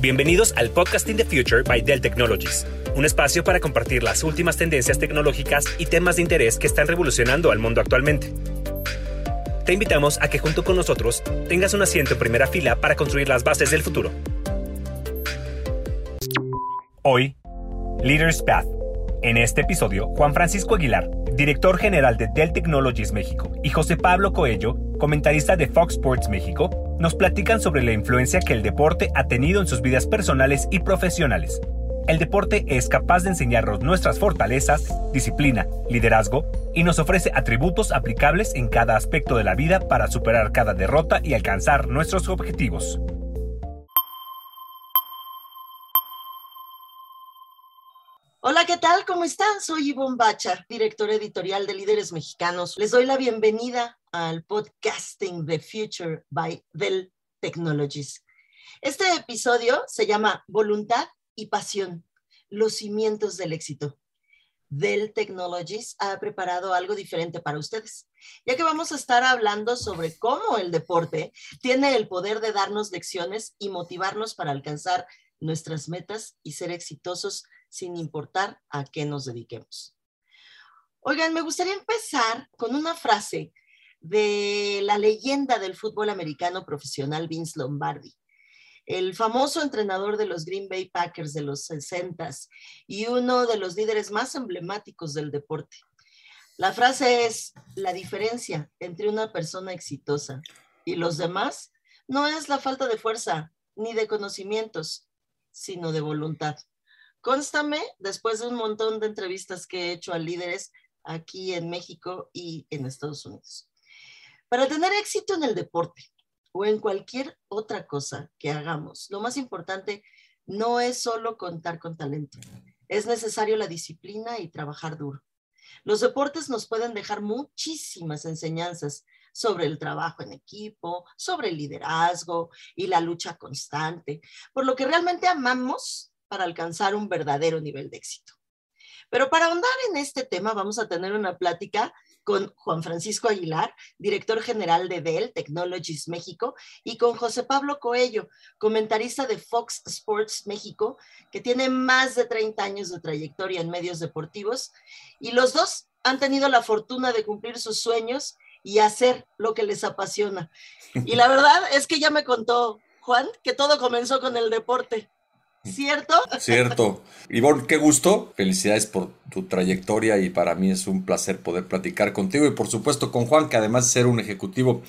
Bienvenidos al Podcasting the Future by Dell Technologies, un espacio para compartir las últimas tendencias tecnológicas y temas de interés que están revolucionando al mundo actualmente. Te invitamos a que junto con nosotros tengas un asiento en primera fila para construir las bases del futuro. Hoy, Leaders Path. En este episodio, Juan Francisco Aguilar, director general de Dell Technologies México, y José Pablo Coello, comentarista de Fox Sports México, nos platican sobre la influencia que el deporte ha tenido en sus vidas personales y profesionales. El deporte es capaz de enseñarnos nuestras fortalezas, disciplina, liderazgo y nos ofrece atributos aplicables en cada aspecto de la vida para superar cada derrota y alcanzar nuestros objetivos. Tal? ¿Cómo están? Soy Ivonne Bacha, director editorial de Líderes Mexicanos. Les doy la bienvenida al podcasting The Future by Dell Technologies. Este episodio se llama Voluntad y Pasión, los cimientos del éxito. Dell Technologies ha preparado algo diferente para ustedes, ya que vamos a estar hablando sobre cómo el deporte tiene el poder de darnos lecciones y motivarnos para alcanzar nuestras metas y ser exitosos sin importar a qué nos dediquemos. Oigan, me gustaría empezar con una frase de la leyenda del fútbol americano profesional Vince Lombardi, el famoso entrenador de los Green Bay Packers de los 60 y uno de los líderes más emblemáticos del deporte. La frase es, la diferencia entre una persona exitosa y los demás no es la falta de fuerza ni de conocimientos, sino de voluntad. Constame, después de un montón de entrevistas que he hecho a líderes aquí en México y en Estados Unidos. Para tener éxito en el deporte o en cualquier otra cosa que hagamos, lo más importante no es solo contar con talento. Es necesario la disciplina y trabajar duro. Los deportes nos pueden dejar muchísimas enseñanzas sobre el trabajo en equipo, sobre el liderazgo y la lucha constante, por lo que realmente amamos para alcanzar un verdadero nivel de éxito. Pero para ahondar en este tema vamos a tener una plática con Juan Francisco Aguilar, director general de Dell Technologies México, y con José Pablo Coello, comentarista de Fox Sports México, que tiene más de 30 años de trayectoria en medios deportivos, y los dos han tenido la fortuna de cumplir sus sueños y hacer lo que les apasiona. Y la verdad es que ya me contó Juan que todo comenzó con el deporte. ¿Cierto? Cierto. Ivonne, qué gusto. Felicidades por tu trayectoria y para mí es un placer poder platicar contigo y por supuesto con Juan, que además de ser un ejecutivo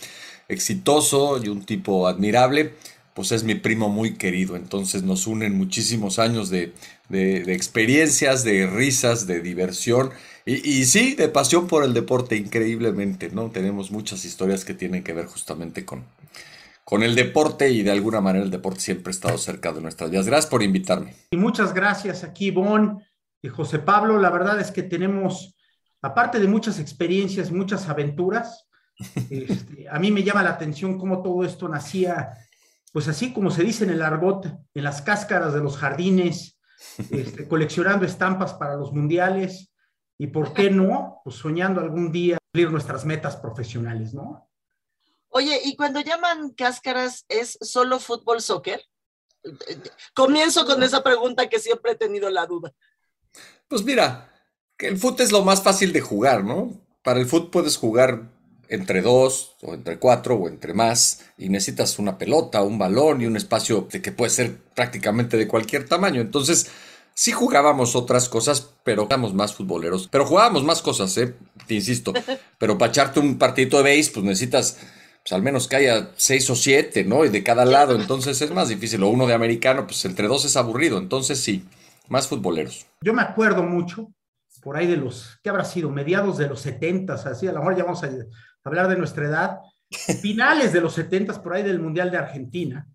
exitoso y un tipo admirable, pues es mi primo muy querido. Entonces nos unen muchísimos años de, experiencias, de risas, de diversión y, y, sí, de pasión por el deporte, increíblemente, ¿no? Tenemos muchas historias que tienen que ver justamente con, con el deporte y de alguna manera el deporte siempre ha estado cerca de nuestras vidas. Gracias por invitarme. Y muchas gracias aquí, Bon y José Pablo. La verdad es que tenemos, aparte de muchas experiencias, muchas aventuras. Este, a mí me llama la atención cómo todo esto nacía, pues así como se dice en el argot, en las cáscaras de los jardines, este, coleccionando estampas para los mundiales y, ¿por qué no? Pues soñando algún día cumplir nuestras metas profesionales, ¿no? Oye, y cuando llaman cáscaras, ¿es solo fútbol, soccer? Comienzo con esa pregunta que siempre he tenido la duda. Pues mira, que el fútbol es lo más fácil de jugar, ¿no? Para el fútbol puedes jugar entre dos o entre cuatro o entre más y necesitas una pelota, un balón y un espacio que puede ser prácticamente de cualquier tamaño. Entonces, sí jugábamos otras cosas, pero éramos más futboleros. Pero jugábamos más cosas, ¿eh? Te insisto. Pero para echarte un partidito de base, pues necesitas pues al menos que haya seis o siete, ¿no? Y de cada lado, entonces es más difícil. O uno de americano, pues entre dos es aburrido. Entonces sí, más futboleros. Yo me acuerdo mucho, por ahí de los, ¿qué habrá sido? Mediados de los setentas, así, a lo mejor ya vamos a hablar de nuestra edad. finales de los 70 por ahí del Mundial de Argentina,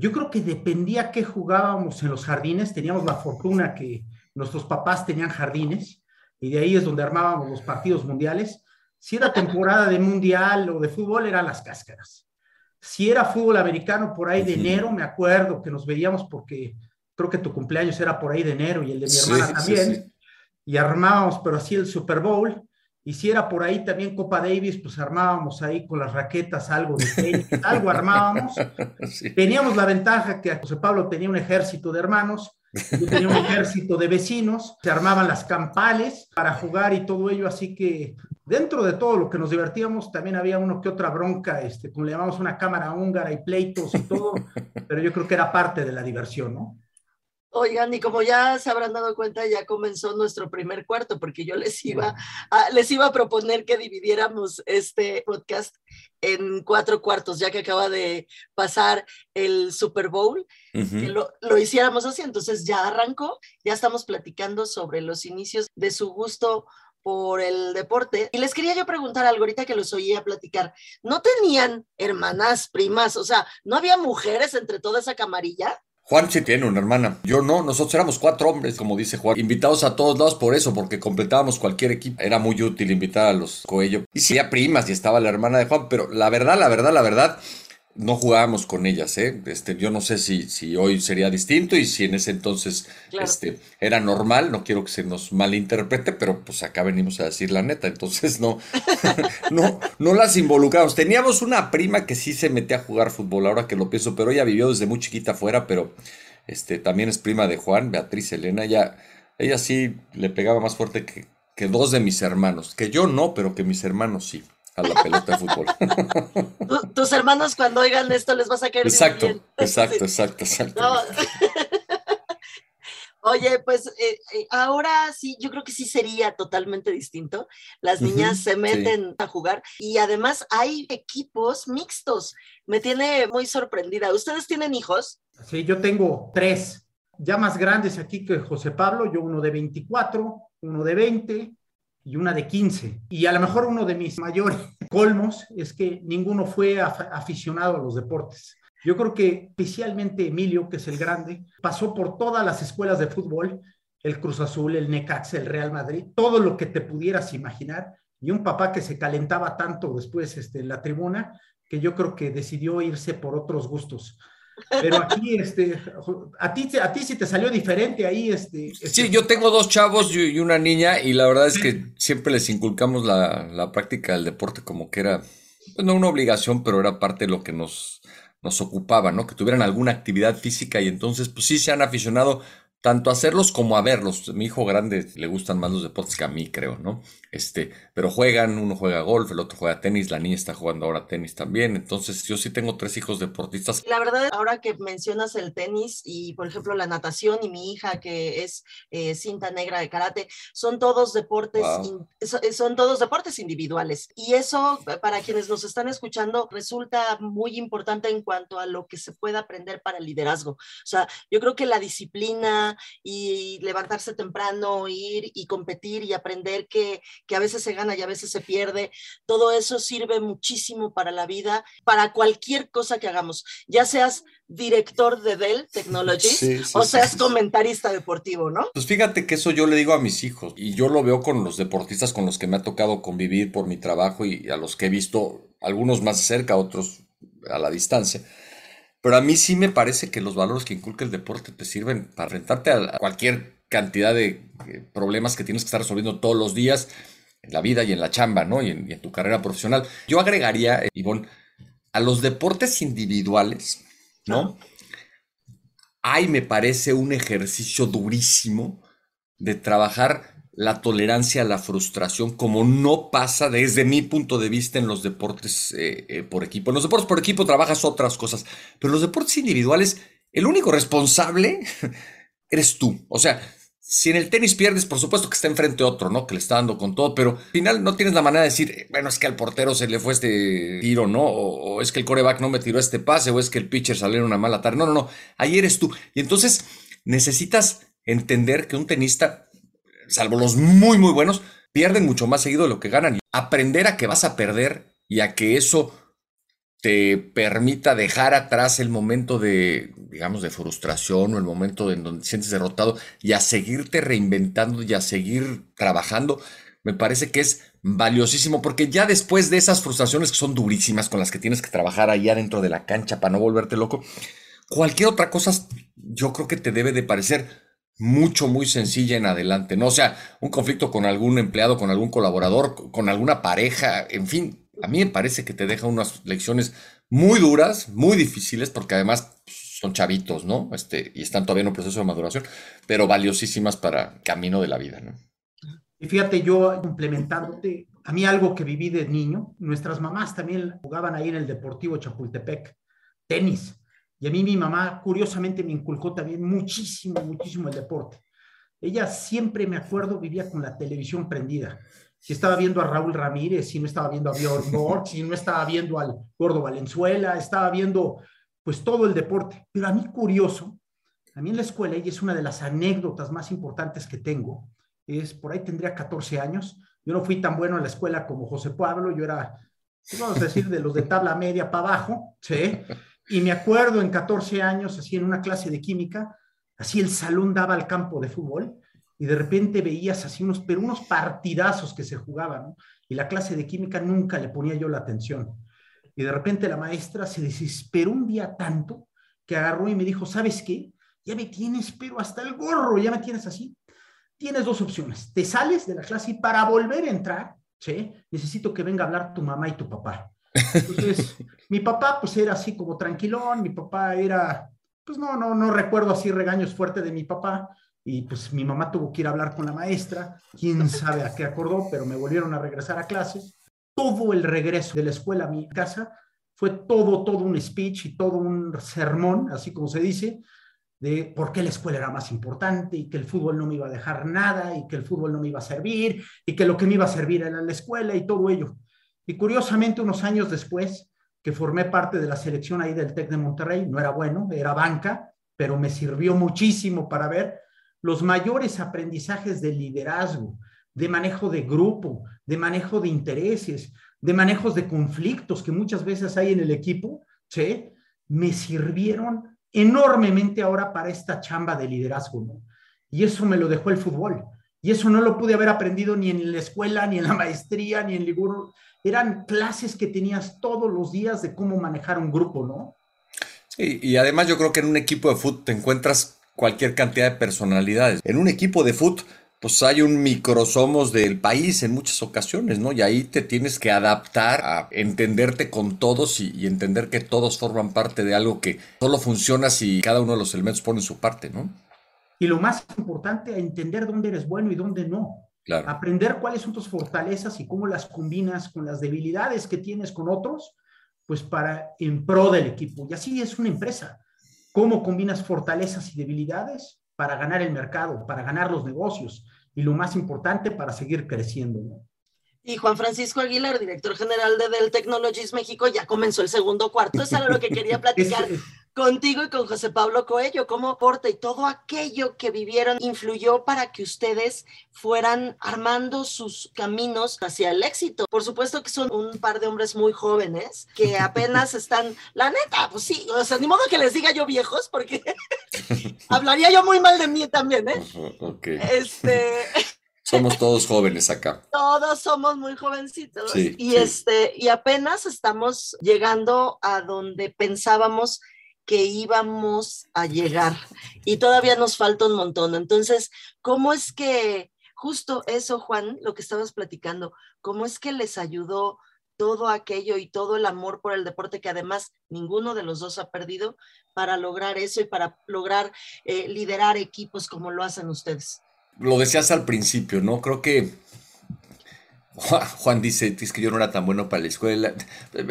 yo creo que dependía qué jugábamos en los jardines. Teníamos la fortuna que nuestros papás tenían jardines y de ahí es donde armábamos los partidos mundiales. Si era temporada de mundial o de fútbol, eran las cáscaras. Si era fútbol americano por ahí de enero, me acuerdo que nos veíamos porque creo que tu cumpleaños era por ahí de enero y el de mi hermana también. Y armábamos, pero así el Super Bowl. Y si era por ahí también Copa Davis, pues armábamos ahí con las raquetas algo de tenis, algo armábamos. Teníamos la ventaja que José Pablo tenía un ejército de hermanos, yo tenía un ejército de vecinos, se armaban las campales para jugar y todo ello, así que dentro de todo lo que nos divertíamos, también había uno que otra bronca, este, como le llamamos una cámara húngara y pleitos y todo, pero yo creo que era parte de la diversión, ¿no? Oigan, y como ya se habrán dado cuenta, ya comenzó nuestro primer cuarto, porque yo les iba a, les iba a proponer que dividiéramos este podcast en cuatro cuartos, ya que acaba de pasar el Super Bowl, que lo, lo, hiciéramos así. Entonces ya arrancó, ya estamos platicando sobre los inicios de su gusto por el deporte. Y les quería yo preguntar algo ahorita que los oía platicar. ¿No tenían hermanas, primas? O sea, ¿no había mujeres entre toda esa camarilla? Juan sí tiene una hermana. Yo no, nosotros éramos cuatro hombres, como dice Juan, invitados a todos lados por eso, porque completábamos cualquier equipo. Era muy útil invitar a los Coello. Y sí, había primas y estaba la hermana de Juan, pero la verdad, la verdad, la verdad, no jugábamos con ellas, ¿eh? Este, yo no sé si, si hoy sería distinto y si en ese entonces este, era normal, no quiero que se nos malinterprete, pero pues acá venimos a decir la neta, entonces no, no, no las involucramos. Teníamos una prima que sí se metía a jugar fútbol, ahora que lo pienso, pero ella vivió desde muy chiquita afuera, pero este, también es prima de Juan, Beatriz Elena, ella, ella sí le pegaba más fuerte que, que dos de mis hermanos, que yo no, pero que mis hermanos sí a la pelota de fútbol. tus hermanos cuando oigan esto les vas a caer exacto, bien. Exacto, exacto, exacto, Oye, pues eh, eh, ahora sí, yo creo que sí sería totalmente distinto. Las niñas se meten a jugar y además hay equipos mixtos. Me tiene muy sorprendida. ¿Ustedes tienen hijos? Sí, yo tengo tres, ya más grandes aquí que José Pablo, yo uno de 24, uno de 20 y una de 15. Y a lo mejor uno de mis mayores colmos es que ninguno fue aficionado a los deportes. Yo creo que especialmente Emilio, que es el grande, pasó por todas las escuelas de fútbol, el Cruz Azul, el Necaxa, el Real Madrid, todo lo que te pudieras imaginar. Y un papá que se calentaba tanto después este, en la tribuna, que yo creo que decidió irse por otros gustos. Pero aquí, este, a ti, a ti sí te salió diferente ahí, este, este. Sí, yo tengo dos chavos y una niña y la verdad es que siempre les inculcamos la, la práctica del deporte como que era, pues, no una obligación, pero era parte de lo que nos, nos ocupaba, ¿no? Que tuvieran alguna actividad física y entonces, pues sí se han aficionado tanto hacerlos como a verlos. Mi hijo grande le gustan más los deportes que a mí, creo, ¿no? Este, pero juegan, uno juega golf, el otro juega tenis, la niña está jugando ahora tenis también. Entonces, yo sí tengo tres hijos deportistas. La verdad, ahora que mencionas el tenis y, por ejemplo, la natación y mi hija que es eh, cinta negra de karate, son todos deportes, son todos deportes individuales. Y eso, para quienes nos están escuchando, resulta muy importante en cuanto a lo que se puede aprender para el liderazgo. O sea, yo creo que la disciplina y levantarse temprano, ir y competir y aprender que que a veces se gana y a veces se pierde. Todo eso sirve muchísimo para la vida, para cualquier cosa que hagamos, ya seas director de Dell Technologies o seas comentarista deportivo, ¿no? Pues fíjate que eso yo le digo a mis hijos y yo lo veo con los deportistas con los que me ha tocado convivir por mi trabajo y a los que he visto, algunos más cerca, otros a la distancia. Pero a mí sí me parece que los valores que inculca el deporte te sirven para enfrentarte a cualquier cantidad de eh, problemas que tienes que estar resolviendo todos los días en la vida y en la chamba, ¿no? Y en, tu carrera profesional. Yo agregaría, eh, Ivonne, a los deportes individuales, ¿no? Hay, me parece, un ejercicio durísimo de trabajar la tolerancia a la frustración como no pasa desde mi punto de vista en los deportes eh, por equipo. En los deportes por equipo trabajas otras cosas, pero en los deportes individuales, el único responsable eres tú. O sea, si en el tenis pierdes, por supuesto que está enfrente otro, ¿no? Que le está dando con todo, pero al final no tienes la manera de decir, bueno, es que al portero se le fue este tiro, ¿no? O, es que el coreback no me tiró este pase, o es que el pitcher salió en una mala tarde. No, no, no. Ahí eres tú. Y entonces necesitas entender que un tenista, salvo los muy, muy buenos, pierden mucho más seguido de lo que ganan. Aprender a que vas a perder y a que eso te permita dejar atrás el momento de, digamos, de frustración o el momento en donde te sientes derrotado y a seguirte reinventando y a seguir trabajando, me parece que es valiosísimo porque ya después de esas frustraciones que son durísimas con las que tienes que trabajar allá dentro de la cancha para no volverte loco, cualquier otra cosa yo creo que te debe de parecer mucho, muy sencilla en adelante, ¿no? O sea, un conflicto con algún empleado, con algún colaborador, con alguna pareja, en fin, a mí me parece que te deja unas lecciones muy duras, muy difíciles, porque además son chavitos, ¿no? Este, y están todavía en un proceso de maduración, pero valiosísimas para camino de la vida, ¿no? Y fíjate, yo implementándote, a mí algo que viví de niño, nuestras mamás también jugaban ahí en el Deportivo Chapultepec, tenis. Y a mí mi mamá, curiosamente, me inculcó también muchísimo, muchísimo el deporte. Ella siempre, me acuerdo, vivía con la televisión prendida si estaba viendo a Raúl Ramírez, si no estaba viendo a Bjorn Borg, si no estaba viendo al Gordo Valenzuela, estaba viendo pues todo el deporte. Pero a mí curioso, a mí en la escuela, y es una de las anécdotas más importantes que tengo, es por ahí tendría 14 años, yo no fui tan bueno en la escuela como José Pablo, yo era, pues, vamos a decir, de los de tabla media para abajo, ¿sí? Y me acuerdo en 14 años, así en una clase de química, así el salón daba al campo de fútbol y de repente veías así unos, pero unos partidazos que se jugaban, y la clase de química nunca le ponía yo la atención. Y de repente la maestra se desesperó un día tanto que agarró y me dijo, ¿sabes qué? Ya me tienes, pero hasta el gorro, ya me tienes así. Tienes dos opciones. Te sales de la clase y para volver a entrar, necesito que venga a hablar tu mamá y tu papá. Entonces, mi papá pues era así como tranquilón, mi papá era, pues no, no, no recuerdo así regaños fuertes de mi papá, y pues mi mamá tuvo que ir a hablar con la maestra, quién sabe a qué acordó, pero me volvieron a regresar a clases. Todo el regreso de la escuela a mi casa fue todo, todo un speech y todo un sermón, así como se dice, de por qué la escuela era más importante y que el fútbol no me iba a dejar nada y que el fútbol no me iba a servir y que lo que me iba a servir era la escuela y todo ello. Y curiosamente, unos años después, que formé parte de la selección ahí del TEC de Monterrey, no era bueno, era banca, pero me sirvió muchísimo para ver los mayores aprendizajes de liderazgo, de manejo de grupo, de manejo de intereses, de manejos de conflictos que muchas veces hay en el equipo, ¿sí? me sirvieron enormemente ahora para esta chamba de liderazgo. Y eso me lo dejó el fútbol. Y eso no lo pude haber aprendido ni en la escuela, ni en la maestría, ni en. Eran clases que tenías todos los días de cómo manejar un grupo, ¿no? Sí, y además yo creo que en un equipo de fútbol te encuentras cualquier cantidad de personalidades. En un equipo de fútbol, pues hay un microsomos del país en muchas ocasiones, ¿no? Y ahí te tienes que adaptar a entenderte con todos y, entender que todos forman parte de algo que solo funciona si cada uno de los elementos pone su parte, ¿no? Y lo más importante, entender dónde eres bueno y dónde no. Aprender cuáles son tus fortalezas y cómo las combinas con las debilidades que tienes con otros, pues para en pro del equipo. Y así es una empresa cómo combinas fortalezas y debilidades para ganar el mercado, para ganar los negocios y lo más importante, para seguir creciendo. Y Juan Francisco Aguilar, director general de Dell Technologies México, ya comenzó el segundo cuarto. Eso era lo que quería platicar contigo y con José Pablo Coello. ¿Cómo aporta y todo aquello que vivieron influyó para que ustedes fueran armando sus caminos hacia el éxito? Por supuesto que son un par de hombres muy jóvenes que apenas están, la neta, pues sí, o sea, ni modo que les diga yo viejos, porque hablaría yo muy mal de mí también, ¿eh? Ok. Este. Somos todos jóvenes acá. Todos somos muy jovencitos. y este, y apenas estamos llegando a donde pensábamos que íbamos a llegar. Y todavía nos falta un montón. Entonces, ¿cómo es que justo eso, Juan, lo que estabas platicando, cómo es que les ayudó todo aquello y todo el amor por el deporte que además ninguno de los dos ha perdido para lograr eso y para lograr eh, liderar equipos como lo hacen ustedes? Lo decías al principio, ¿no? Creo que Juan dice, es que yo no era tan bueno para la escuela.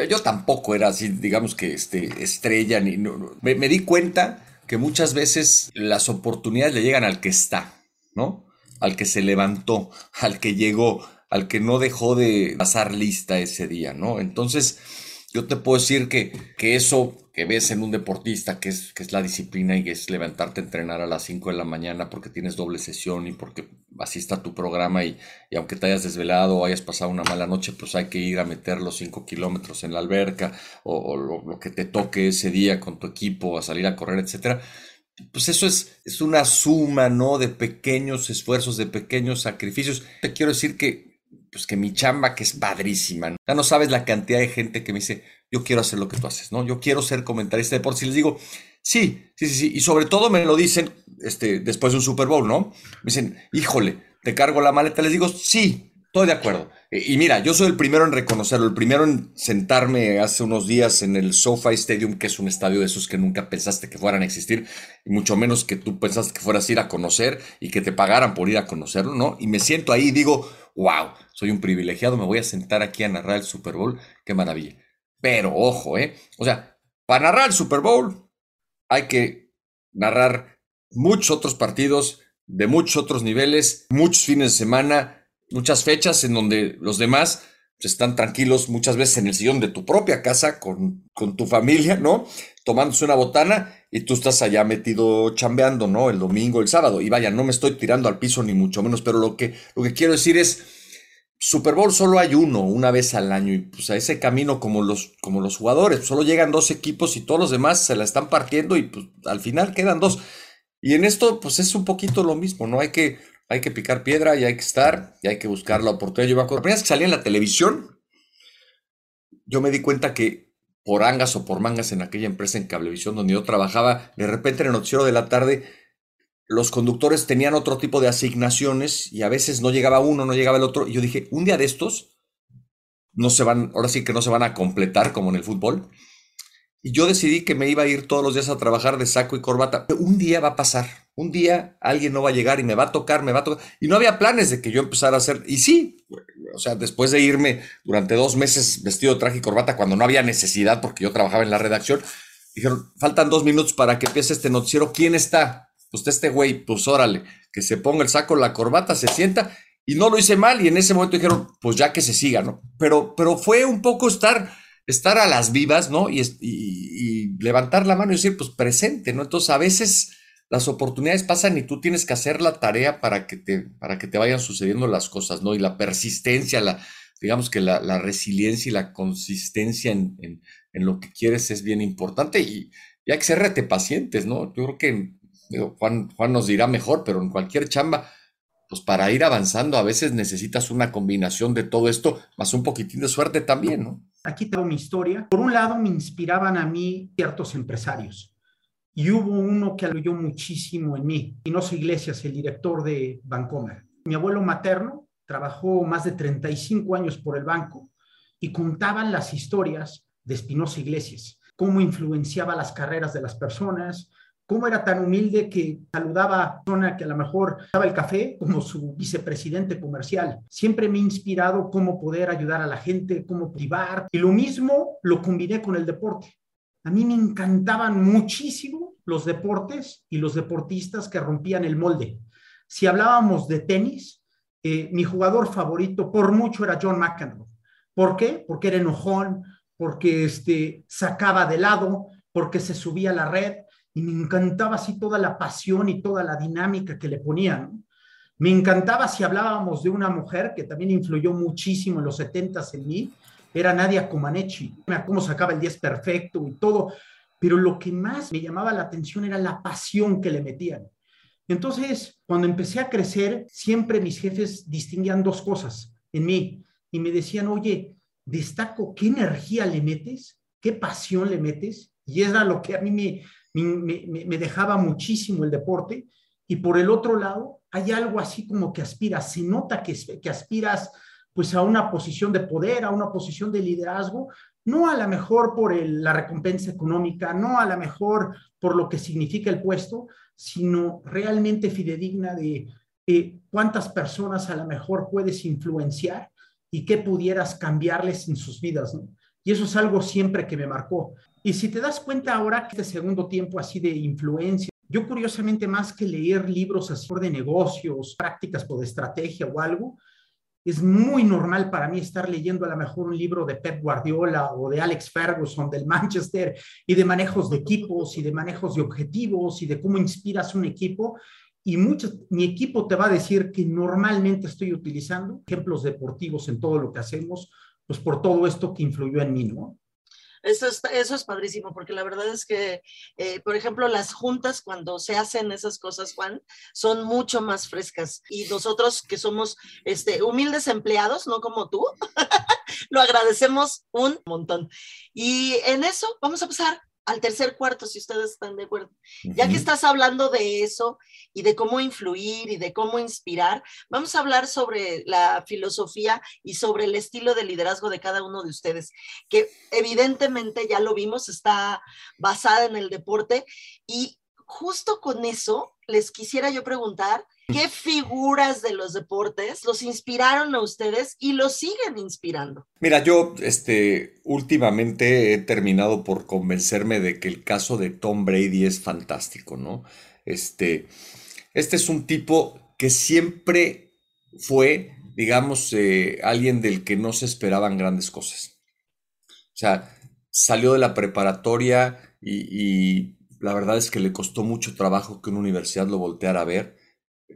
Yo tampoco era así, digamos que este, estrella. Ni, me, me, di cuenta que muchas veces las oportunidades le llegan al que está, ¿no? Al que se levantó, al que llegó, al que no dejó de pasar lista ese día, ¿no? Entonces, yo te puedo decir que, que eso que ves en un deportista, que es, que es la disciplina y es levantarte a entrenar a las 5 de la mañana porque tienes doble sesión y porque así está tu programa y, aunque te hayas desvelado o hayas pasado una mala noche, pues hay que ir a meter los 5 kilómetros en la alberca o, lo, que te toque ese día con tu equipo, a salir a correr, etcétera. Pues eso es, es una suma, ¿no? De pequeños esfuerzos, de pequeños sacrificios. Te quiero decir que, pues que mi chamba, que es padrísima, ¿no? ya no sabes la cantidad de gente que me dice, yo quiero hacer lo que tú haces, ¿no? Yo quiero ser comentarista de deportes. Y les digo, sí, sí, sí, sí. Y sobre todo me lo dicen este, después de un Super Bowl, ¿no? Me dicen, híjole, te cargo la maleta. Les digo, sí, estoy de acuerdo. Y mira, yo soy el primero en reconocerlo, el primero en sentarme hace unos días en el SoFi Stadium, que es un estadio de esos que nunca pensaste que fueran a existir, y mucho menos que tú pensaste que fueras a ir a conocer y que te pagaran por ir a conocerlo, ¿no? Y me siento ahí y digo, wow, soy un privilegiado, me voy a sentar aquí a narrar el Super Bowl, qué maravilla. Pero ojo, ¿eh? O sea, para narrar el Super Bowl hay que narrar muchos otros partidos de muchos otros niveles, muchos fines de semana, muchas fechas en donde los demás están tranquilos muchas veces en el sillón de tu propia casa con, con tu familia, ¿no? Tomándose una botana y tú estás allá metido chambeando, ¿no? El domingo, el sábado. Y vaya, no me estoy tirando al piso ni mucho menos, pero lo que, lo que quiero decir es Super Bowl solo hay uno, una vez al año, y pues a ese camino como los, como los jugadores, solo llegan dos equipos y todos los demás se la están partiendo y pues al final quedan dos. Y en esto pues es un poquito lo mismo, ¿no? Hay que, hay que picar piedra y hay que estar y hay que buscar la oportunidad. Yo me acuerdo, vez que salí en la televisión, yo me di cuenta que por angas o por mangas en aquella empresa en cablevisión donde yo trabajaba, de repente en el noticiero de la tarde los conductores tenían otro tipo de asignaciones y a veces no llegaba uno, no llegaba el otro. Y yo dije, un día de estos, no se van, ahora sí que no se van a completar como en el fútbol. Y yo decidí que me iba a ir todos los días a trabajar de saco y corbata. Un día va a pasar, un día alguien no va a llegar y me va a tocar, me va a tocar. Y no había planes de que yo empezara a hacer. Y sí, o sea, después de irme durante dos meses vestido de traje y corbata cuando no había necesidad porque yo trabajaba en la redacción, dijeron, faltan dos minutos para que empiece este noticiero. ¿Quién está? pues este güey, pues órale, que se ponga el saco, la corbata, se sienta, y no lo hice mal, y en ese momento dijeron, pues ya que se siga, ¿no? Pero, pero fue un poco estar, estar a las vivas, ¿no? Y, levantar la mano y decir, pues presente, ¿no? Entonces a veces las oportunidades pasan y tú tienes que hacer la tarea para que te, para que te vayan sucediendo las cosas, ¿no? Y la persistencia, la, digamos que la, la resiliencia y la consistencia en, en, en, lo que quieres es bien importante y, y hay que ser rete pacientes, ¿no? Yo creo que Juan, Juan nos dirá mejor, pero en cualquier chamba, pues para ir avanzando a veces necesitas una combinación de todo esto, más un poquitín de suerte también, ¿no? Aquí tengo mi historia. Por un lado, me inspiraban a mí ciertos empresarios. Y hubo uno que aluyó muchísimo en mí, Espinosa Iglesias, el director de Bancomer. Mi abuelo materno trabajó más de 35 años por el banco y contaban las historias de Espinosa Iglesias, cómo influenciaba las carreras de las personas, cómo era tan humilde que saludaba a persona que a lo mejor daba el café como su vicepresidente comercial. Siempre me ha inspirado cómo poder ayudar a la gente, cómo privar. Y lo mismo lo combiné con el deporte. A mí me encantaban muchísimo los deportes y los deportistas que rompían el molde. Si hablábamos de tenis, eh, mi jugador favorito por mucho era John McEnroe. ¿Por qué? Porque era enojón, porque este, sacaba de lado, porque se subía a la red y me encantaba así toda la pasión y toda la dinámica que le ponían. Me encantaba si hablábamos de una mujer que también influyó muchísimo en los 70 en mí, era Nadia Comaneci, cómo sacaba el 10 perfecto y todo, pero lo que más me llamaba la atención era la pasión que le metían. Entonces, cuando empecé a crecer, siempre mis jefes distinguían dos cosas en mí y me decían, oye, destaco qué energía le metes, qué pasión le metes, y era lo que a mí me, me, dejaba muchísimo el deporte. Y por el otro lado, hay algo así como que aspiras, se nota que, que aspiras pues a una posición de poder, a una posición de liderazgo, no a lo mejor por la recompensa económica, no a lo mejor por lo que significa el puesto, sino realmente fidedigna de cuántas personas a lo mejor puedes influenciar y qué pudieras cambiarles en sus vidas. Y eso es algo siempre que me marcó. Y si te das cuenta ahora este segundo tiempo así de influencia, yo curiosamente más que leer libros así de negocios, prácticas o de estrategia o algo, es muy normal para mí estar leyendo a lo mejor un libro de Pep Guardiola o de Alex Ferguson del Manchester y de manejos de equipos y de manejos de objetivos y de cómo inspiras un equipo. Y mucho, mi equipo te va a decir que normalmente estoy utilizando ejemplos deportivos en todo lo que hacemos, pues por todo esto que influyó en mí, ¿no? Eso es, eso es padrísimo, porque la verdad es que, eh, por ejemplo, las juntas, cuando se hacen esas cosas, Juan, son mucho más frescas. Y nosotros que somos este, humildes empleados, no como tú, lo agradecemos un montón. Y en eso vamos a pasar al tercer cuarto, si ustedes están de acuerdo. Ya que estás hablando de eso y de cómo influir y de cómo inspirar, vamos a hablar sobre la filosofía y sobre el estilo de liderazgo de cada uno de ustedes, que evidentemente ya lo vimos, está basada en el deporte y justo con eso les quisiera yo preguntar ¿Qué figuras de los deportes los inspiraron a ustedes y los siguen inspirando? Mira, yo este, últimamente he terminado por convencerme de que el caso de Tom Brady es fantástico, ¿no? Este, este es un tipo que siempre fue, digamos, eh, alguien del que no se esperaban grandes cosas. O sea, salió de la preparatoria y, y la verdad es que le costó mucho trabajo que una universidad lo volteara a ver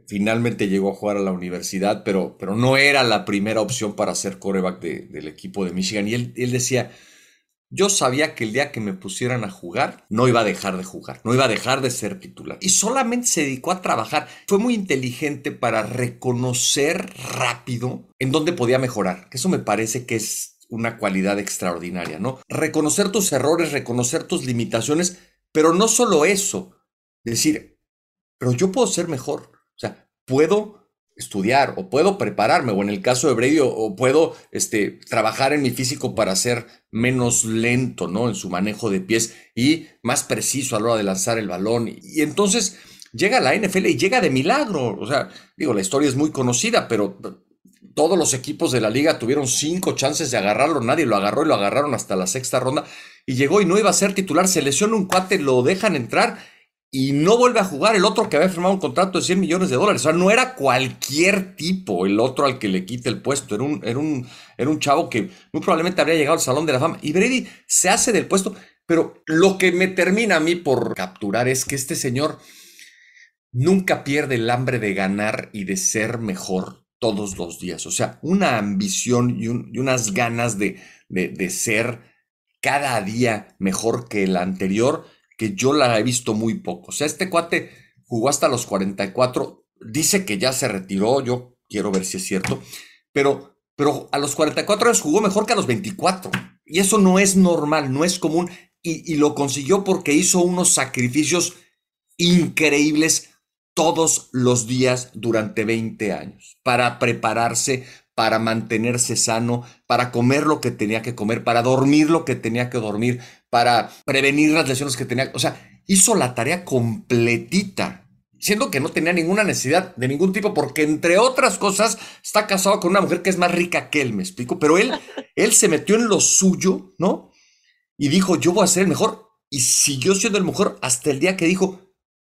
finalmente llegó a jugar a la universidad, pero, pero no era la primera opción para ser coreback del equipo de Michigan. Y él, él decía, yo sabía que el día que me pusieran a jugar, no iba a dejar de jugar, no iba a dejar de ser titular. Y solamente se dedicó a trabajar. Fue muy inteligente para reconocer rápido en dónde podía mejorar. Eso me parece que es una cualidad extraordinaria, ¿no? Reconocer tus errores, reconocer tus limitaciones, pero no solo eso. Decir, pero yo puedo ser mejor o sea, puedo estudiar o puedo prepararme, o en el caso de Brady, o, puedo este, trabajar en mi físico para ser menos lento, ¿no? En su manejo de pies y más preciso a la hora de lanzar el balón. Y, entonces llega la NFL y llega de milagro. O sea, digo, la historia es muy conocida, pero todos los equipos de la liga tuvieron cinco chances de agarrarlo, nadie lo agarró y lo agarraron hasta la sexta ronda y llegó y no iba a ser titular, se lesiona un cuate, lo dejan entrar y no vuelve a jugar el otro que había firmado un contrato de 100 millones de dólares. O sea, no era cualquier tipo el otro al que le quite el puesto. Era un, era un, era un chavo que muy probablemente habría llegado al Salón de la Fama. Y Brady se hace del puesto. Pero lo que me termina a mí por capturar es que este señor nunca pierde el hambre de ganar y de ser mejor todos los días. O sea, una ambición y, y unas ganas de, de, de ser cada día mejor que el anterior que yo la he visto muy poco. O sea, este cuate jugó hasta los 44, dice que ya se retiró, yo quiero ver si es cierto, pero, pero a los 44 años jugó mejor que a los 24. Y eso no es normal, no es común. Y, y lo consiguió porque hizo unos sacrificios increíbles todos los días durante 20 años para prepararse, para mantenerse sano, para comer lo que tenía que comer, para dormir lo que tenía que dormir, para prevenir las lesiones que tenía. O sea, hizo la tarea completita, siendo que no tenía ninguna necesidad de ningún tipo, porque entre otras cosas está casado con una mujer que es más rica que él, me explico. Pero él, él se metió en lo suyo, ¿no? Y dijo, yo voy a ser el mejor. Y siguió siendo el mejor hasta el día que dijo,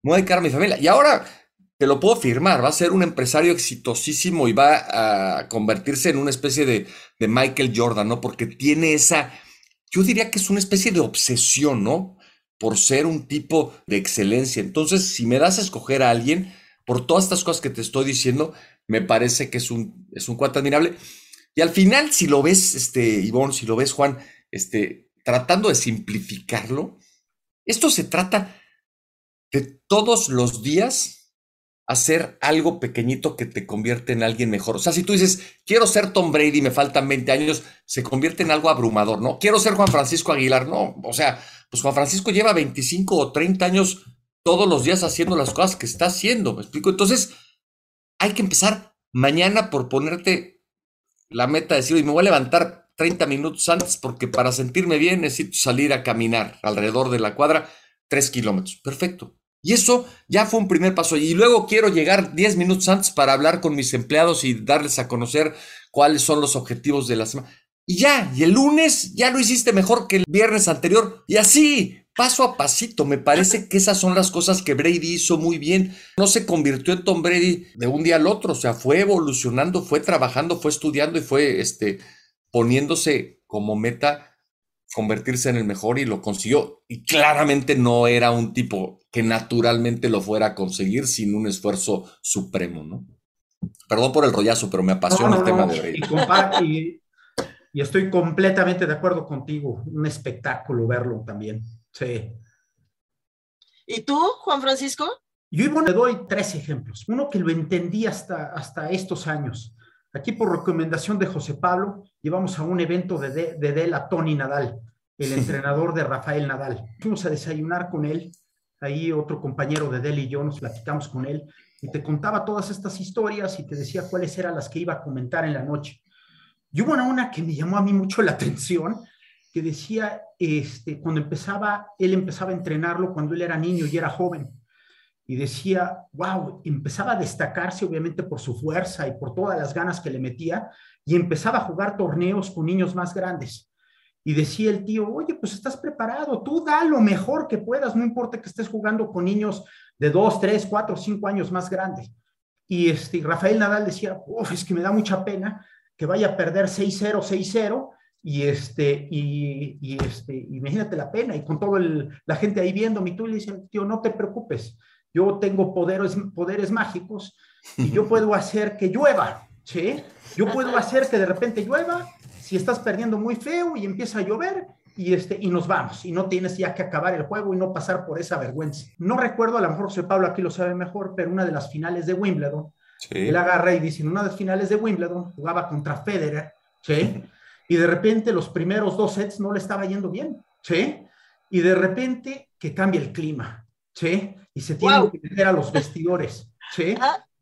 no voy a dedicar a mi familia. Y ahora te lo puedo firmar, va a ser un empresario exitosísimo y va a convertirse en una especie de, de Michael Jordan, ¿no? Porque tiene esa yo diría que es una especie de obsesión, ¿no? Por ser un tipo de excelencia. Entonces, si me das a escoger a alguien, por todas estas cosas que te estoy diciendo, me parece que es un, es un cuate admirable. Y al final, si lo ves, este, Ivonne, si lo ves, Juan, este, tratando de simplificarlo, esto se trata de todos los días hacer algo pequeñito que te convierte en alguien mejor. O sea, si tú dices, quiero ser Tom Brady, me faltan 20 años, se convierte en algo abrumador, ¿no? Quiero ser Juan Francisco Aguilar, no. O sea, pues Juan Francisco lleva 25 o 30 años todos los días haciendo las cosas que está haciendo, ¿me explico? Entonces, hay que empezar mañana por ponerte la meta de decir, y me voy a levantar 30 minutos antes porque para sentirme bien necesito salir a caminar alrededor de la cuadra 3 kilómetros. Perfecto. Y eso ya fue un primer paso. Y luego quiero llegar 10 minutos antes para hablar con mis empleados y darles a conocer cuáles son los objetivos de la semana. Y ya, y el lunes ya lo hiciste mejor que el viernes anterior. Y así, paso a pasito. Me parece que esas son las cosas que Brady hizo muy bien. No se convirtió en Tom Brady de un día al otro, o sea, fue evolucionando, fue trabajando, fue estudiando y fue este, poniéndose como meta convertirse en el mejor y lo consiguió. Y claramente no era un tipo que naturalmente lo fuera a conseguir sin un esfuerzo supremo, ¿no? Perdón por el rollazo, pero me apasiona el tema de Brady. Y, estoy completamente de acuerdo contigo. Un espectáculo verlo también. Sí. ¿Y tú, Juan Francisco? Yo le doy tres ejemplos. Uno que lo entendí hasta, hasta estos años. Aquí por recomendación de José Pablo, llevamos a un evento de, de, de Tony Nadal, el entrenador de Rafael Nadal. Fuimos a desayunar con él, ahí otro compañero de Del y yo nos platicamos con él y te contaba todas estas historias y te decía cuáles eran las que iba a comentar en la noche. Y hubo una, una que me llamó a mí mucho la atención, que decía, este, cuando empezaba, él empezaba a entrenarlo cuando él era niño y era joven y decía, wow, empezaba a destacarse obviamente por su fuerza y por todas las ganas que le metía y empezaba a jugar torneos con niños más grandes. Y decía el tío, oye, pues estás preparado, tú da lo mejor que puedas, no importa que estés jugando con niños de dos, tres, cuatro, cinco años más grandes. Y este, Rafael Nadal decía, uff, es que me da mucha pena que vaya a perder 6-0, 6-0 y este, y, y, este, imagínate la pena, y con toda la gente ahí viendo, y tú le dices, tío, no te preocupes, yo tengo poderes, poderes mágicos y yo puedo hacer que llueva, ¿sí? Yo puedo hacer que de repente llueva si estás perdiendo muy feo y empieza a llover y, este, y nos vamos y no tienes ya que acabar el juego y no pasar por esa vergüenza. No recuerdo, a lo mejor José Pablo aquí lo sabe mejor, pero una de las finales de Wimbledon, él agarra y dice, en una de las finales de Wimbledon jugaba contra Federer, ¿sí? Y de repente los primeros dos sets no le estaba yendo bien, ¿sí? Y de repente que cambia el clima, ¿sí? y se tiene que meter a los vestidores, ¿sí?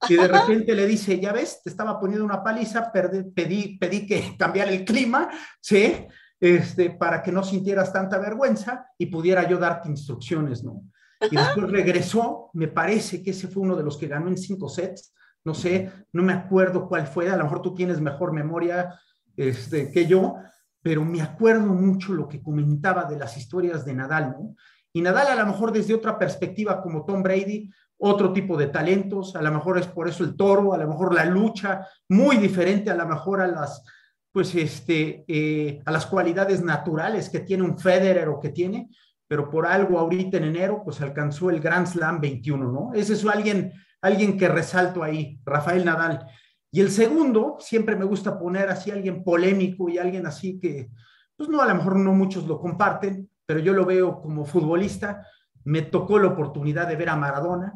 Y de repente le dice, ya ves, te estaba poniendo una paliza, pedí, pedí que cambiara el clima, ¿sí? Este, para que no sintieras tanta vergüenza y pudiera yo darte instrucciones, ¿no? Y después regresó, me parece que ese fue uno de los que ganó en cinco sets, no sé, no me acuerdo cuál fue, a lo mejor tú tienes mejor memoria este, que yo, pero me acuerdo mucho lo que comentaba de las historias de Nadal, ¿no? Y Nadal a lo mejor desde otra perspectiva como Tom Brady, otro tipo de talentos, a lo mejor es por eso el toro, a lo mejor la lucha, muy diferente a lo mejor a las, pues este, eh, a las cualidades naturales que tiene un Federer o que tiene, pero por algo ahorita en enero, pues alcanzó el Grand Slam 21, ¿no? Ese es alguien, alguien que resalto ahí, Rafael Nadal. Y el segundo, siempre me gusta poner así alguien polémico y alguien así que, pues no, a lo mejor no muchos lo comparten, pero yo lo veo como futbolista. Me tocó la oportunidad de ver a Maradona.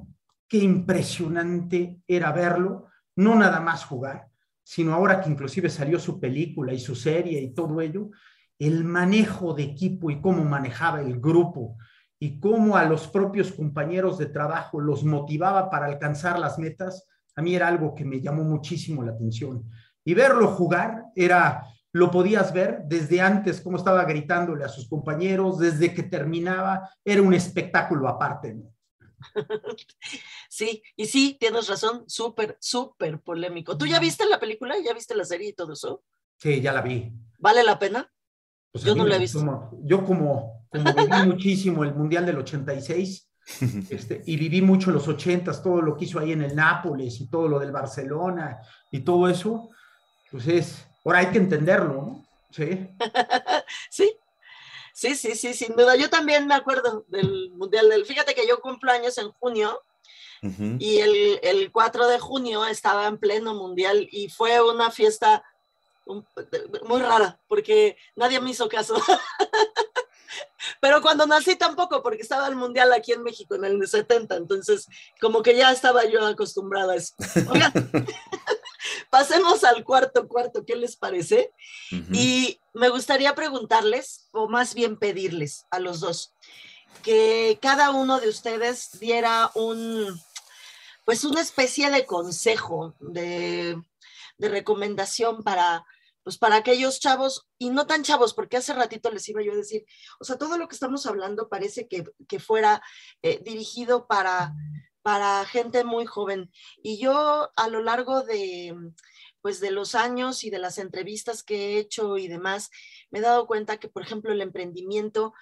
Qué impresionante era verlo, no nada más jugar, sino ahora que inclusive salió su película y su serie y todo ello, el manejo de equipo y cómo manejaba el grupo y cómo a los propios compañeros de trabajo los motivaba para alcanzar las metas, a mí era algo que me llamó muchísimo la atención. Y verlo jugar era lo podías ver desde antes, cómo estaba gritándole a sus compañeros, desde que terminaba, era un espectáculo aparte. Sí, y sí, tienes razón, súper, súper polémico. ¿Tú ya viste la película? ¿Ya viste la serie y todo eso? Sí, ya la vi. ¿Vale la pena? Pues yo no la he visto. yo como, como viví muchísimo el Mundial del 86 este, y viví mucho en los 80, todo lo que hizo ahí en el Nápoles y todo lo del Barcelona y todo eso, pues es, Ahora hay que entenderlo, ¿no? Sí. sí. Sí, sí, sí, sin duda. Yo también me acuerdo del Mundial del... Fíjate que yo cumplo años en junio y el, el, 4 de junio estaba en pleno Mundial y fue una fiesta muy rara porque nadie me hizo caso. Pero cuando nací tampoco, porque estaba el mundial aquí en México en el 70, entonces como que ya estaba yo acostumbrada a eso. Oigan, pasemos al cuarto cuarto, ¿qué les parece? Y me gustaría preguntarles, o más bien pedirles a los dos, que cada uno de ustedes diera un, pues una especie de consejo, de, de recomendación para pues para aquellos chavos y no tan chavos, porque hace ratito les iba yo a decir, o sea, todo lo que estamos hablando parece que, que fuera eh, dirigido para, para gente muy joven. Y yo a lo largo de, pues de los años y de las entrevistas que he hecho y demás, me he dado cuenta que, por ejemplo, el emprendimiento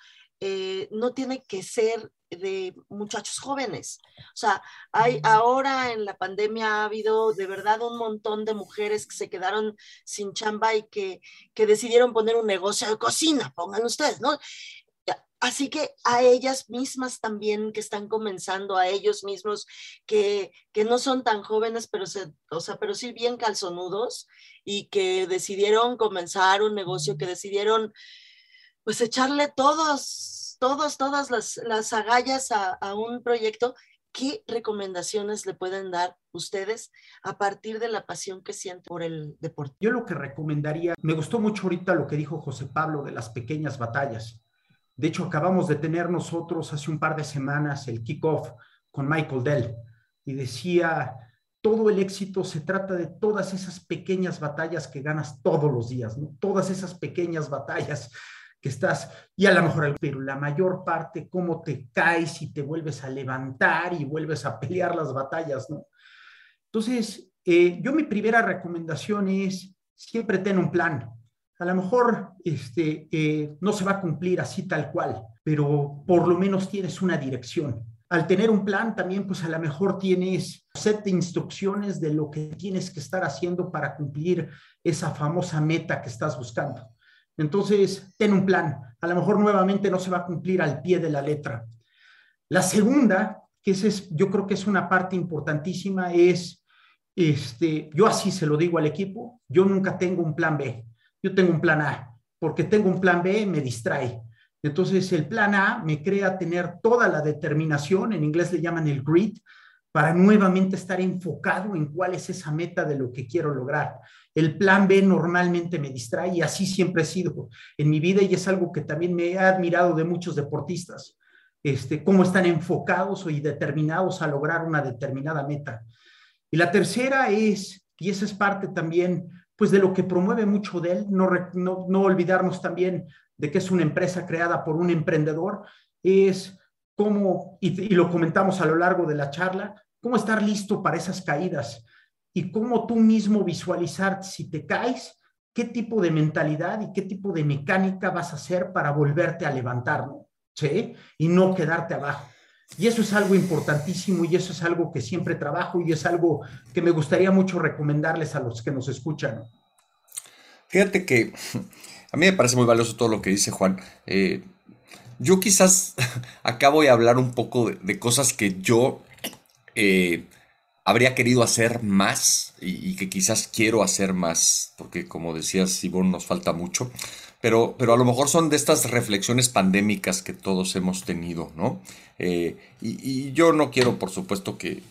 eh, no tiene que ser de muchachos jóvenes. O sea, hay ahora en la pandemia ha habido de verdad un montón de mujeres que se quedaron sin chamba y que, que decidieron poner un negocio de cocina, pongan ustedes, ¿no? Así que a ellas mismas también que están comenzando, a ellos mismos que, que no son tan jóvenes, pero, se, o sea, pero sí bien calzonudos y que decidieron comenzar un negocio, que decidieron pues echarle todos, todos, todas las, las agallas a, a un proyecto, ¿qué recomendaciones le pueden dar ustedes a partir de la pasión que sienten por el deporte? Yo lo que recomendaría, me gustó mucho ahorita lo que dijo José Pablo de las pequeñas batallas. De hecho, acabamos de tener nosotros hace un par de semanas el kickoff con Michael Dell y decía, todo el éxito se trata de todas esas pequeñas batallas que ganas todos los días, ¿no? Todas esas pequeñas batallas que estás, y a lo mejor, pero la mayor parte, cómo te caes y te vuelves a levantar y vuelves a pelear las batallas, ¿no? Entonces, eh, yo mi primera recomendación es siempre ten un plan a lo mejor este, eh, no se va a cumplir así tal cual, pero por lo menos tienes una dirección. Al tener un plan también, pues a lo mejor tienes set de instrucciones de lo que tienes que estar haciendo para cumplir esa famosa meta que estás buscando. Entonces, ten un plan. A lo mejor nuevamente no se va a cumplir al pie de la letra. La segunda, que es, yo creo que es una parte importantísima, es, este, yo así se lo digo al equipo, yo nunca tengo un plan B yo tengo un plan A, porque tengo un plan B, me distrae. Entonces, el plan A me crea tener toda la determinación, en inglés le llaman el grit, para nuevamente estar enfocado en cuál es esa meta de lo que quiero lograr. El plan B normalmente me distrae y así siempre he sido en mi vida y es algo que también me he admirado de muchos deportistas, este, cómo están enfocados y determinados a lograr una determinada meta. Y la tercera es, y esa es parte también pues de lo que promueve mucho de él, no, no, olvidarnos también de que es una empresa creada por un emprendedor, es cómo, y, lo comentamos a lo largo de la charla, cómo estar listo para esas caídas y cómo tú mismo visualizar si te caes, qué tipo de mentalidad y qué tipo de mecánica vas a hacer para volverte a levantar, ¿no? ¿Sí? Y no quedarte abajo. Y eso es algo importantísimo y eso es algo que siempre trabajo y es algo que me gustaría mucho recomendarles a los que nos escuchan. Fíjate que a mí me parece muy valioso todo lo que dice Juan. Eh, yo quizás acá voy a hablar un poco de, cosas que yo eh, habría querido hacer más y, que quizás quiero hacer más, porque como decías, Simón, nos falta mucho. Pero, pero a lo mejor son de estas reflexiones pandémicas que todos hemos tenido, ¿no? Eh, y, yo no quiero, por supuesto, que,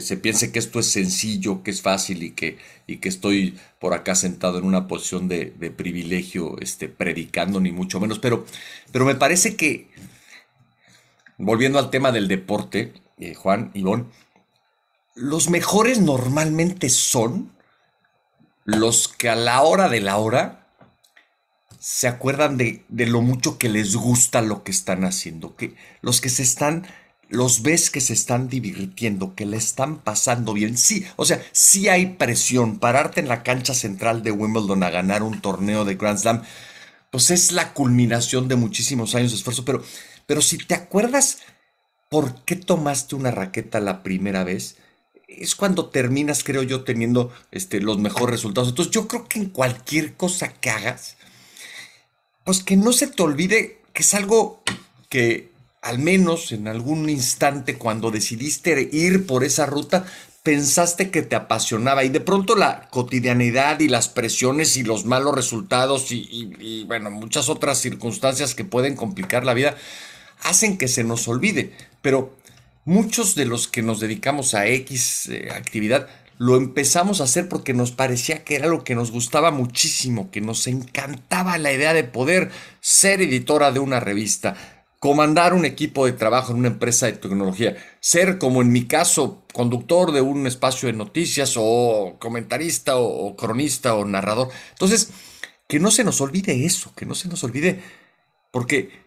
se piense que esto es sencillo, que es fácil y que, y que estoy por acá sentado en una posición de, privilegio este, predicando, ni mucho menos. Pero, pero me parece que, volviendo al tema del deporte, eh, Juan, Ivón, los mejores normalmente son los que a la hora de la hora se acuerdan de, lo mucho que les gusta lo que están haciendo, que los que se están, los ves que se están divirtiendo, que le están pasando bien. Sí, o sea, sí hay presión. Pararte en la cancha central de Wimbledon a ganar un torneo de Grand Slam, pues es la culminación de muchísimos años de esfuerzo, pero, pero si te acuerdas por qué tomaste una raqueta la primera vez, es cuando terminas, creo yo, teniendo este, los mejores resultados. Entonces yo creo que en cualquier cosa que hagas, pues que no se te olvide que es algo que al menos en algún instante cuando decidiste ir por esa ruta, pensaste que te apasionaba y de pronto la cotidianidad y las presiones y los malos resultados y, bueno, muchas otras circunstancias que pueden complicar la vida hacen que se nos olvide. Pero muchos de los que nos dedicamos a X eh, actividad, lo empezamos a hacer porque nos parecía que era lo que nos gustaba muchísimo, que nos encantaba la idea de poder ser editora de una revista, comandar un equipo de trabajo en una empresa de tecnología, ser como en mi caso conductor de un espacio de noticias o comentarista o, cronista o narrador. Entonces, que no se nos olvide eso, que no se nos olvide, porque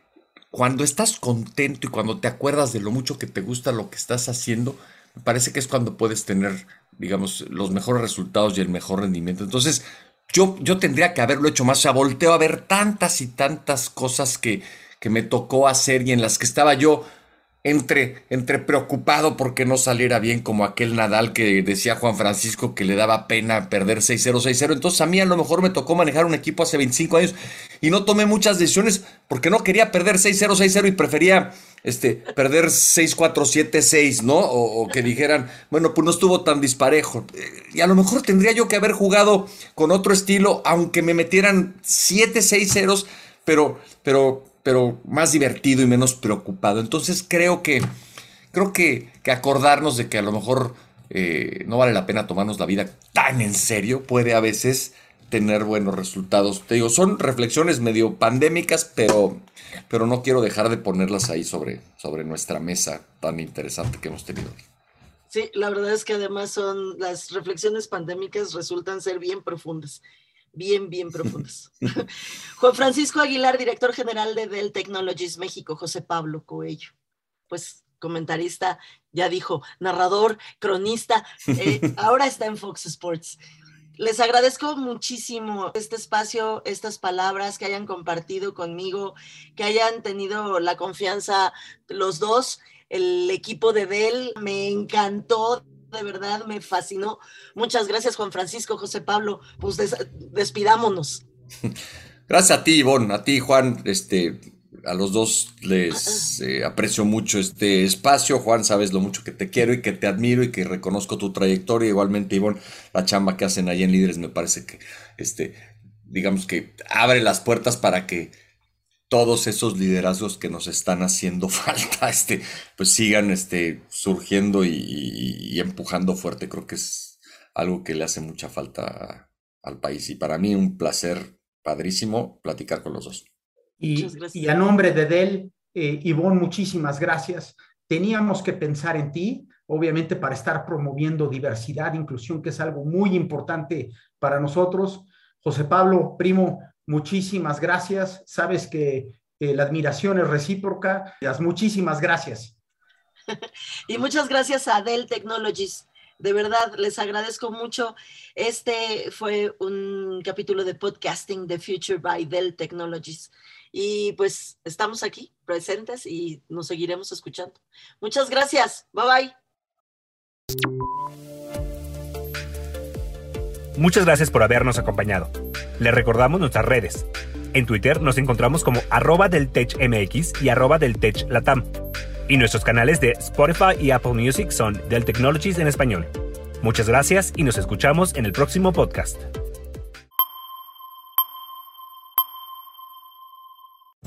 cuando estás contento y cuando te acuerdas de lo mucho que te gusta lo que estás haciendo, me parece que es cuando puedes tener digamos, los mejores resultados y el mejor rendimiento. Entonces, yo, yo tendría que haberlo hecho más. O sea, volteo a ver tantas y tantas cosas que, que me tocó hacer y en las que estaba yo entre, entre preocupado porque no saliera bien como aquel Nadal que decía Juan Francisco que le daba pena perder 6-0, 6-0. Entonces a mí a lo mejor me tocó manejar un equipo hace 25 años y no tomé muchas decisiones porque no quería perder 6-0, 6-0 y prefería este, perder 6-4, 7-6, ¿no? O, o, que dijeran, bueno, pues no estuvo tan disparejo. Y a lo mejor tendría yo que haber jugado con otro estilo, aunque me metieran 7-6-0, pero, pero pero más divertido y menos preocupado. Entonces creo que, creo que, que acordarnos de que a lo mejor eh, no vale la pena tomarnos la vida tan en serio puede a veces tener buenos resultados. Te digo, son reflexiones medio pandémicas, pero, pero no quiero dejar de ponerlas ahí sobre, sobre nuestra mesa tan interesante que hemos tenido. Sí, la verdad es que además son las reflexiones pandémicas resultan ser bien profundas bien, bien profundas. Juan Francisco Aguilar, director general de Dell Technologies México, José Pablo Coello. Pues comentarista, ya dijo, narrador, cronista, eh, ahora está en Fox Sports. Les agradezco muchísimo este espacio, estas palabras que hayan compartido conmigo, que hayan tenido la confianza los dos. El equipo de Dell me encantó de verdad me fascinó. Muchas gracias, Juan Francisco, José Pablo. Pues des despidámonos. Gracias a ti, Ivonne, a ti, Juan. Este, a los dos les eh, aprecio mucho este espacio. Juan, sabes lo mucho que te quiero y que te admiro y que reconozco tu trayectoria. Igualmente, Ivonne, la chamba que hacen ahí en Líderes me parece que, este, digamos que abre las puertas para que todos esos liderazgos que nos están haciendo falta, este, pues sigan este, surgiendo y, y, empujando fuerte. Creo que es algo que le hace mucha falta al país. Y para mí un placer padrísimo platicar con los dos. Y, y a nombre de Del, eh, Ivonne, muchísimas gracias. Teníamos que pensar en ti, obviamente para estar promoviendo diversidad, inclusión, que es algo muy importante para nosotros. José Pablo, primo, muchísimas gracias. Sabes que eh, la admiración es recíproca. Muchísimas gracias. y muchas gracias a Dell Technologies. De verdad, les agradezco mucho. Este fue un capítulo de podcasting The Future by Dell Technologies. Y pues estamos aquí presentes y nos seguiremos escuchando. Muchas gracias. Bye bye. Muchas gracias por habernos acompañado. Les recordamos nuestras redes. En Twitter nos encontramos como arroba del TechMX y arroba del TechLatam. Y nuestros canales de Spotify y Apple Music son Del Technologies en español. Muchas gracias y nos escuchamos en el próximo podcast.